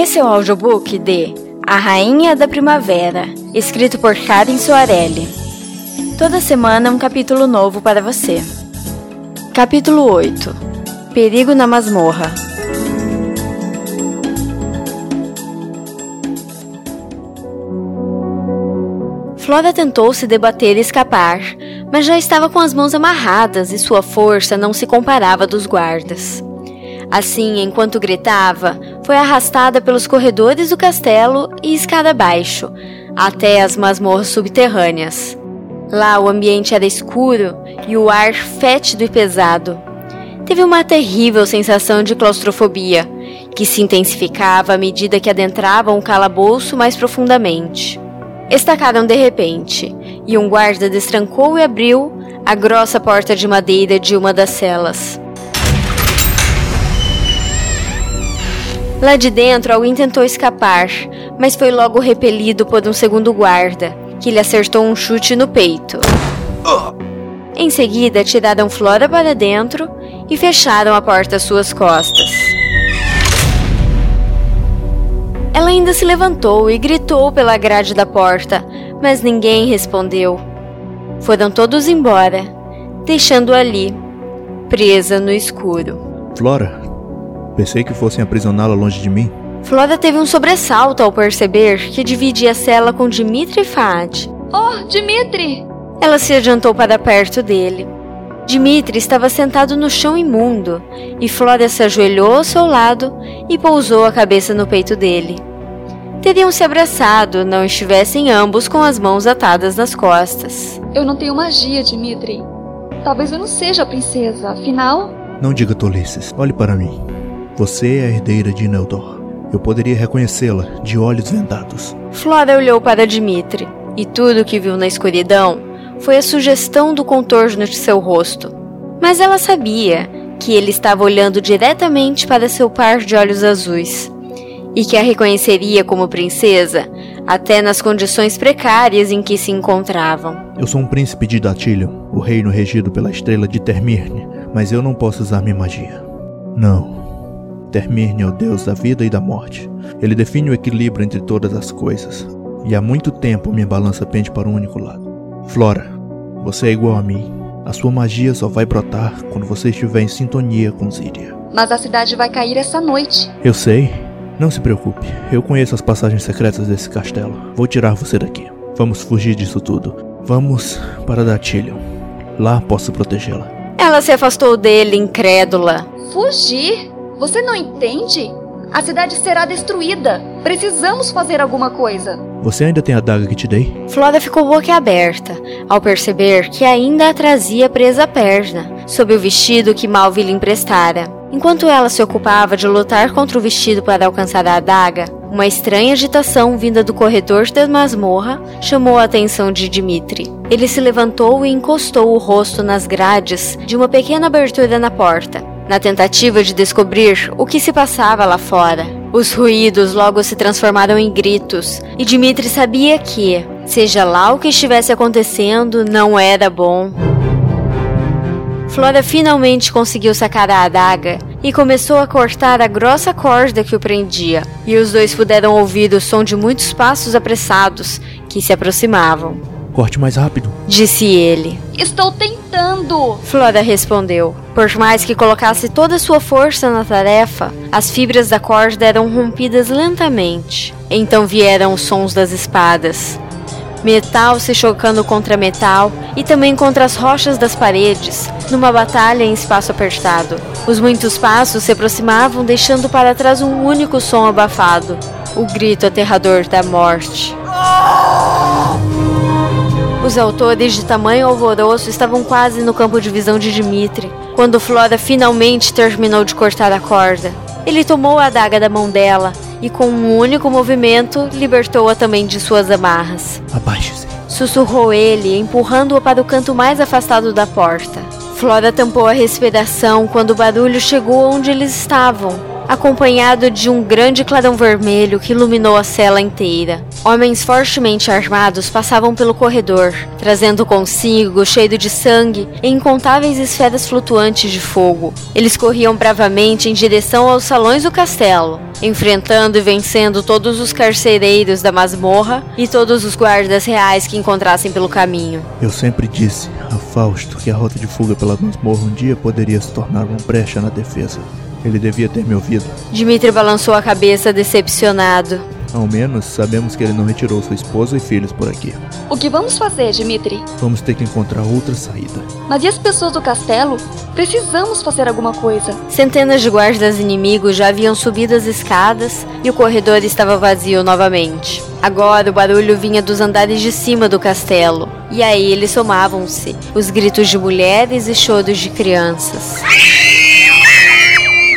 Esse é o audiobook de A Rainha da Primavera, escrito por Karen Soarelli. Toda semana um capítulo novo para você. Capítulo 8 Perigo na Masmorra Flora tentou se debater e escapar, mas já estava com as mãos amarradas e sua força não se comparava dos guardas. Assim, enquanto gritava, foi arrastada pelos corredores do castelo e escada abaixo, até as masmorras subterrâneas. Lá o ambiente era escuro e o ar fétido e pesado. Teve uma terrível sensação de claustrofobia, que se intensificava à medida que adentravam o calabouço mais profundamente. Estacaram de repente, e um guarda destrancou e abriu a grossa porta de madeira de uma das celas. Lá de dentro, alguém tentou escapar, mas foi logo repelido por um segundo guarda, que lhe acertou um chute no peito. Em seguida, tiraram Flora para dentro e fecharam a porta às suas costas. Ela ainda se levantou e gritou pela grade da porta, mas ninguém respondeu. Foram todos embora, deixando ali, presa no escuro. Flora, Pensei que fossem aprisioná-la longe de mim. Flora teve um sobressalto ao perceber que dividia a cela com Dimitri Fad. Oh, Dimitri! Ela se adiantou para perto dele. Dimitri estava sentado no chão imundo, e Flora se ajoelhou ao seu lado e pousou a cabeça no peito dele. Teriam se abraçado, não estivessem ambos com as mãos atadas nas costas. Eu não tenho magia, Dimitri. Talvez eu não seja a princesa, afinal. Não diga tolices. Olhe para mim. Você é a herdeira de Neldor. Eu poderia reconhecê-la de olhos vendados. Flora olhou para Dimitri, e tudo o que viu na escuridão foi a sugestão do contorno de seu rosto. Mas ela sabia que ele estava olhando diretamente para seu par de olhos azuis e que a reconheceria como princesa até nas condições precárias em que se encontravam. Eu sou um príncipe de Datilion, o reino regido pela estrela de Termirne, mas eu não posso usar minha magia. Não. Termirne é o deus da vida e da morte. Ele define o equilíbrio entre todas as coisas. E há muito tempo minha balança pende para um único lado. Flora, você é igual a mim. A sua magia só vai brotar quando você estiver em sintonia com Ziria. Mas a cidade vai cair essa noite. Eu sei. Não se preocupe. Eu conheço as passagens secretas desse castelo. Vou tirar você daqui. Vamos fugir disso tudo. Vamos para Datilion. Lá posso protegê-la. Ela se afastou dele, incrédula. Fugir? Você não entende? A cidade será destruída. Precisamos fazer alguma coisa. Você ainda tem a daga que te dei? Flora ficou boquiaberta ao perceber que ainda a trazia presa à perna, sob o vestido que Malvi lhe emprestara. Enquanto ela se ocupava de lutar contra o vestido para alcançar a adaga, uma estranha agitação vinda do corredor da masmorra chamou a atenção de Dimitri. Ele se levantou e encostou o rosto nas grades de uma pequena abertura na porta na tentativa de descobrir o que se passava lá fora. Os ruídos logo se transformaram em gritos, e Dimitri sabia que, seja lá o que estivesse acontecendo, não era bom. Flora finalmente conseguiu sacar a adaga e começou a cortar a grossa corda que o prendia, e os dois puderam ouvir o som de muitos passos apressados que se aproximavam. Corte mais rápido, disse ele. Estou tentando, Flora respondeu. Por mais que colocasse toda sua força na tarefa, as fibras da corda eram rompidas lentamente. Então vieram os sons das espadas. Metal se chocando contra metal e também contra as rochas das paredes, numa batalha em espaço apertado. Os muitos passos se aproximavam, deixando para trás um único som abafado: o grito aterrador da morte. Os autores de tamanho alvoroço estavam quase no campo de visão de Dimitri, quando Flora finalmente terminou de cortar a corda. Ele tomou a adaga da mão dela e, com um único movimento, libertou-a também de suas amarras. Abaixe-se. Sussurrou ele, empurrando-a para o canto mais afastado da porta. Flora tampou a respiração quando o barulho chegou onde eles estavam acompanhado de um grande clarão vermelho que iluminou a cela inteira. Homens fortemente armados passavam pelo corredor, trazendo consigo, cheio de sangue, incontáveis esferas flutuantes de fogo. Eles corriam bravamente em direção aos salões do castelo, enfrentando e vencendo todos os carcereiros da masmorra e todos os guardas reais que encontrassem pelo caminho. Eu sempre disse a Fausto que a rota de fuga pela masmorra um dia poderia se tornar uma brecha na defesa. Ele devia ter me ouvido. Dimitri balançou a cabeça decepcionado. Ao menos sabemos que ele não retirou sua esposa e filhos por aqui. O que vamos fazer, Dimitri? Vamos ter que encontrar outra saída. Mas e as pessoas do castelo? Precisamos fazer alguma coisa. Centenas de guardas inimigos já haviam subido as escadas e o corredor estava vazio novamente. Agora o barulho vinha dos andares de cima do castelo, e a ele somavam-se os gritos de mulheres e choros de crianças.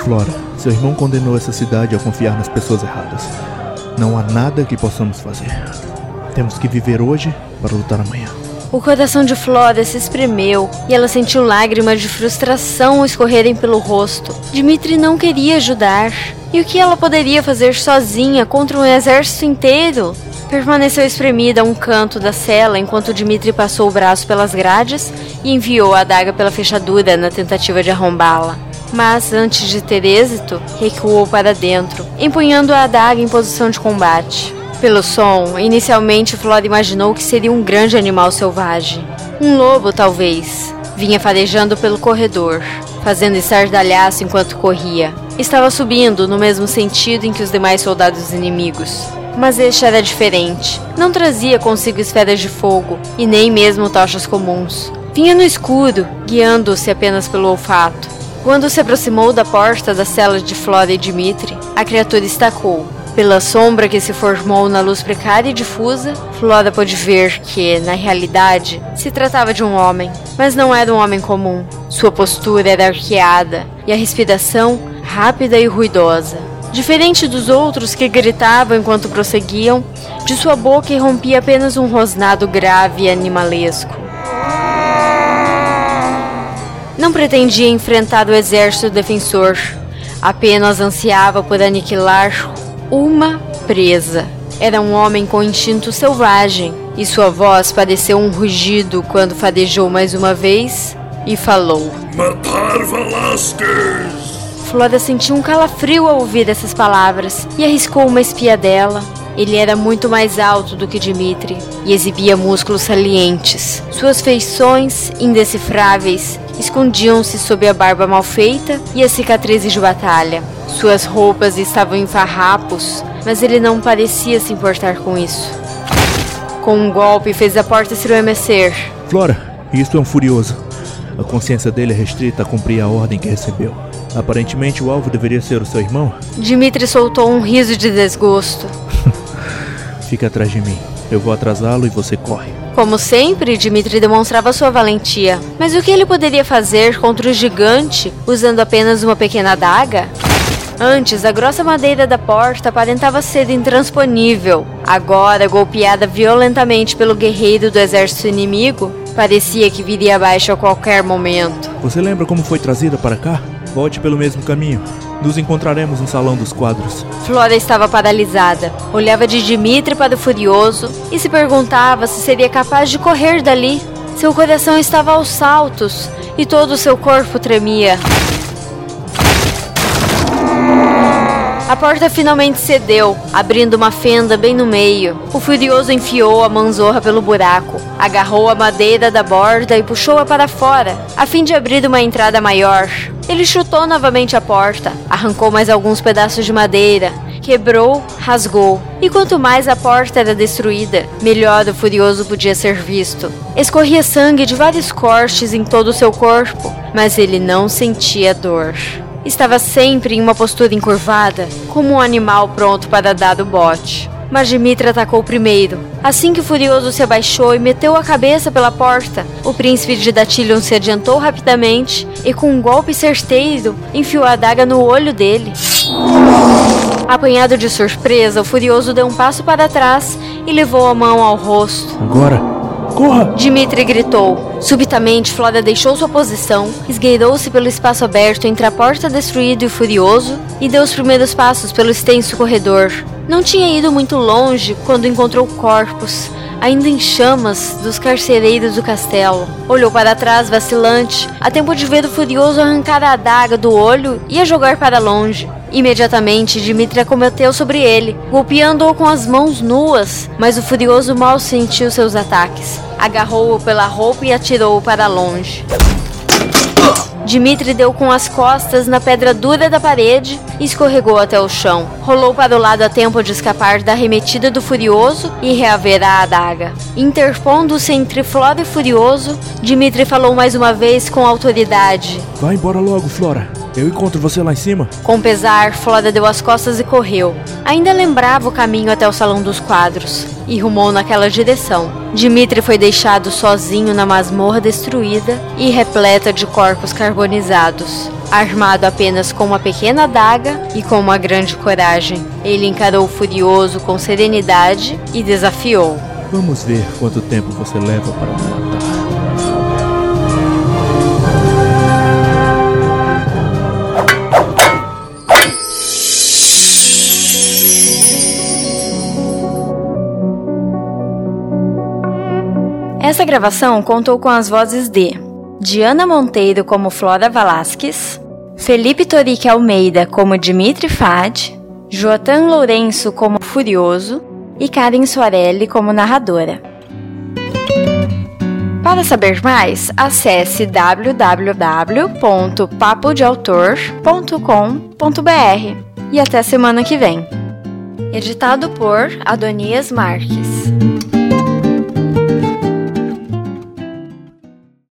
Flora, seu irmão condenou essa cidade a confiar nas pessoas erradas. Não há nada que possamos fazer. Temos que viver hoje para lutar amanhã. O coração de Flora se espremeu e ela sentiu lágrimas de frustração escorrerem pelo rosto. Dimitri não queria ajudar. E o que ela poderia fazer sozinha contra um exército inteiro? Permaneceu espremida a um canto da cela enquanto Dimitri passou o braço pelas grades e enviou a adaga pela fechadura na tentativa de arrombá-la mas antes de ter êxito, recuou para dentro, empunhando a adaga em posição de combate. Pelo som, inicialmente Flora imaginou que seria um grande animal selvagem. Um lobo, talvez. Vinha farejando pelo corredor, fazendo estardalhaço enquanto corria. Estava subindo no mesmo sentido em que os demais soldados inimigos. Mas este era diferente. Não trazia consigo esferas de fogo e nem mesmo tochas comuns. Vinha no escuro, guiando-se apenas pelo olfato. Quando se aproximou da porta da cela de Flora e Dimitri, a criatura estacou. Pela sombra que se formou na luz precária e difusa, Flora pôde ver que, na realidade, se tratava de um homem, mas não era um homem comum. Sua postura era arqueada e a respiração rápida e ruidosa. Diferente dos outros que gritavam enquanto prosseguiam, de sua boca irrompia apenas um rosnado grave e animalesco. Não pretendia enfrentar o exército defensor, apenas ansiava por aniquilar uma presa. Era um homem com instinto selvagem, e sua voz pareceu um rugido quando fadejou mais uma vez e falou: Matar Velasquez! Flora sentiu um calafrio ao ouvir essas palavras e arriscou uma espiadela. Ele era muito mais alto do que Dimitri e exibia músculos salientes. Suas feições, indecifráveis, escondiam-se sob a barba mal feita e as cicatrizes de batalha. Suas roupas estavam em farrapos, mas ele não parecia se importar com isso. Com um golpe, fez a porta estremecer. Flora, isto é um furioso. A consciência dele é restrita a cumprir a ordem que recebeu. Aparentemente, o alvo deveria ser o seu irmão? Dimitri soltou um riso de desgosto. Fica atrás de mim. Eu vou atrasá-lo e você corre. Como sempre, Dimitri demonstrava sua valentia. Mas o que ele poderia fazer contra o gigante usando apenas uma pequena adaga? Antes, a grossa madeira da porta aparentava ser intransponível. Agora, golpeada violentamente pelo guerreiro do exército inimigo, parecia que viria abaixo a qualquer momento. Você lembra como foi trazida para cá? Volte pelo mesmo caminho. Nos encontraremos no salão dos quadros. Flora estava paralisada. Olhava de Dimitri para o Furioso e se perguntava se seria capaz de correr dali. Seu coração estava aos saltos e todo o seu corpo tremia. A porta finalmente cedeu, abrindo uma fenda bem no meio. O furioso enfiou a manzorra pelo buraco, agarrou a madeira da borda e puxou-a para fora, a fim de abrir uma entrada maior. Ele chutou novamente a porta, arrancou mais alguns pedaços de madeira, quebrou, rasgou. E quanto mais a porta era destruída, melhor o furioso podia ser visto. Escorria sangue de vários cortes em todo o seu corpo, mas ele não sentia dor. Estava sempre em uma postura encurvada, como um animal pronto para dar o bote. Mas Dimitri atacou primeiro. Assim que o furioso se abaixou e meteu a cabeça pela porta, o príncipe de Datilion se adiantou rapidamente e, com um golpe certeiro, enfiou a adaga no olho dele. Apanhado de surpresa, o furioso deu um passo para trás e levou a mão ao rosto. Agora, corra! Dimitri gritou. Subitamente, Flora deixou sua posição, esgueirou-se pelo espaço aberto entre a porta destruída e o furioso e deu os primeiros passos pelo extenso corredor. Não tinha ido muito longe quando encontrou corpos, ainda em chamas, dos carcereiros do castelo. Olhou para trás, vacilante, a tempo de ver o furioso arrancar a adaga do olho e a jogar para longe. Imediatamente, Dimitri acometeu sobre ele, golpeando-o com as mãos nuas, mas o furioso mal sentiu seus ataques. Agarrou-o pela roupa e atirou-o para longe. Dimitri deu com as costas na pedra dura da parede e escorregou até o chão. Rolou para o lado a tempo de escapar da arremetida do Furioso e reaver a adaga. Interpondo-se entre Flora e Furioso, Dimitri falou mais uma vez com autoridade. Vai embora logo, Flora. Eu encontro você lá em cima. Com pesar, Flora deu as costas e correu. Ainda lembrava o caminho até o salão dos quadros e rumou naquela direção. Dimitri foi deixado sozinho na masmorra destruída e repleta de corpos carbonizados. Armado apenas com uma pequena adaga e com uma grande coragem, ele encarou o furioso com serenidade e desafiou. Vamos ver quanto tempo você leva para Essa gravação contou com as vozes de Diana Monteiro como Flora Valasquez, Felipe Torique Almeida como Dimitri Fad, Joatan Lourenço como Furioso e Karen Soarelli como narradora. Para saber mais, acesse www.papodeautor.com.br e até semana que vem. Editado por Adonias Marques.